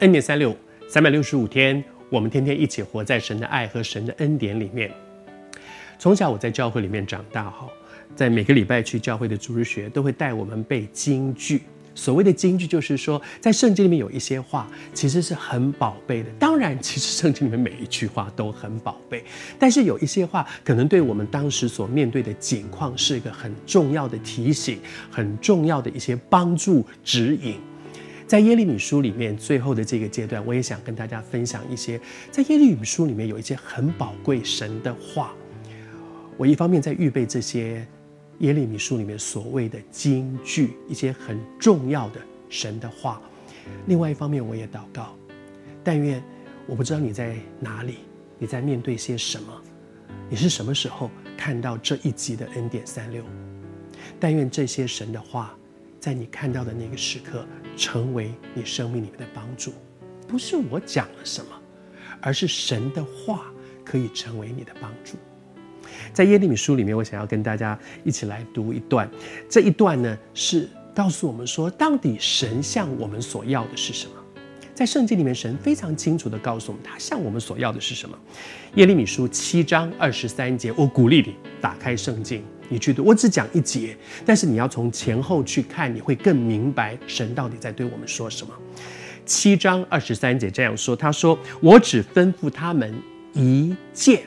恩典三六，三百六十五天，我们天天一起活在神的爱和神的恩典里面。从小我在教会里面长大，哈，在每个礼拜去教会的主日学都会带我们背金句。所谓的金句，就是说在圣经里面有一些话其实是很宝贝的。当然，其实圣经里面每一句话都很宝贝，但是有一些话可能对我们当时所面对的境况是一个很重要的提醒，很重要的一些帮助指引。在耶利米书里面最后的这个阶段，我也想跟大家分享一些在耶利米书里面有一些很宝贵神的话。我一方面在预备这些耶利米书里面所谓的金句，一些很重要的神的话；另外一方面，我也祷告，但愿我不知道你在哪里，你在面对些什么，你是什么时候看到这一集的恩典三六？但愿这些神的话，在你看到的那个时刻，成为你生命里面的帮助，不是我讲了什么，而是神的话可以成为你的帮助。在耶利米书里面，我想要跟大家一起来读一段。这一段呢，是告诉我们说，到底神向我们所要的是什么？在圣经里面，神非常清楚地告诉我们，他向我们所要的是什么。耶利米书七章二十三节，我鼓励你打开圣经。你去读，我只讲一节，但是你要从前后去看，你会更明白神到底在对我们说什么。七章二十三节这样说：“他说，我只吩咐他们一件。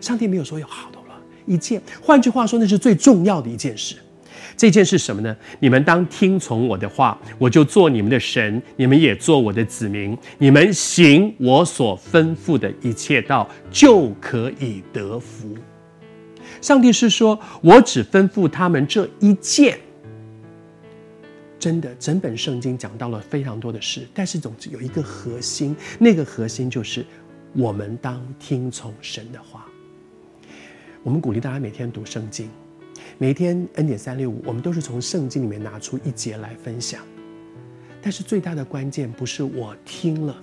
上帝没有说有好多了，一件。换句话说，那是最重要的一件事。这件是什么呢？你们当听从我的话，我就做你们的神，你们也做我的子民。你们行我所吩咐的一切道，就可以得福。”上帝是说：“我只吩咐他们这一件。”真的，整本圣经讲到了非常多的事，但是总之有一个核心，那个核心就是我们当听从神的话。我们鼓励大家每天读圣经，每天恩典三六五，我们都是从圣经里面拿出一节来分享。但是最大的关键不是我听了，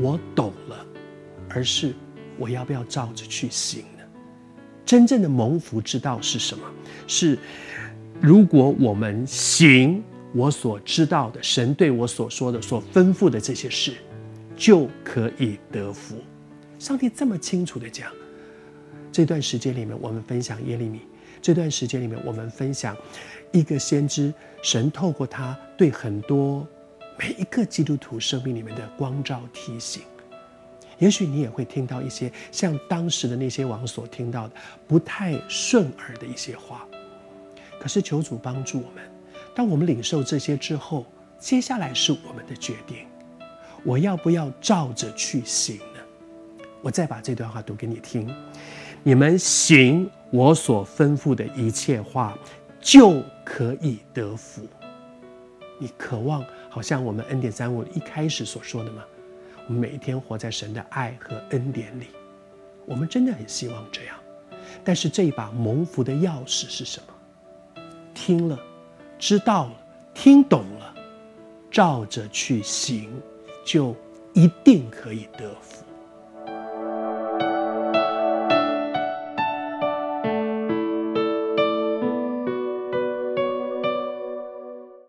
我懂了，而是我要不要照着去行呢。真正的蒙福之道是什么？是如果我们行我所知道的，神对我所说的、所吩咐的这些事，就可以得福。上帝这么清楚地讲。这段时间里面，我们分享耶利米；这段时间里面，我们分享一个先知，神透过他对很多每一个基督徒生命里面的光照提醒。也许你也会听到一些像当时的那些王所听到的不太顺耳的一些话，可是求主帮助我们。当我们领受这些之后，接下来是我们的决定，我要不要照着去行呢？我再把这段话读给你听：你们行我所吩咐的一切话，就可以得福。你渴望好像我们恩典三五一开始所说的吗？我们每天活在神的爱和恩典里，我们真的很希望这样。但是这一把蒙福的钥匙是什么？听了，知道了，听懂了，照着去行，就一定可以得福。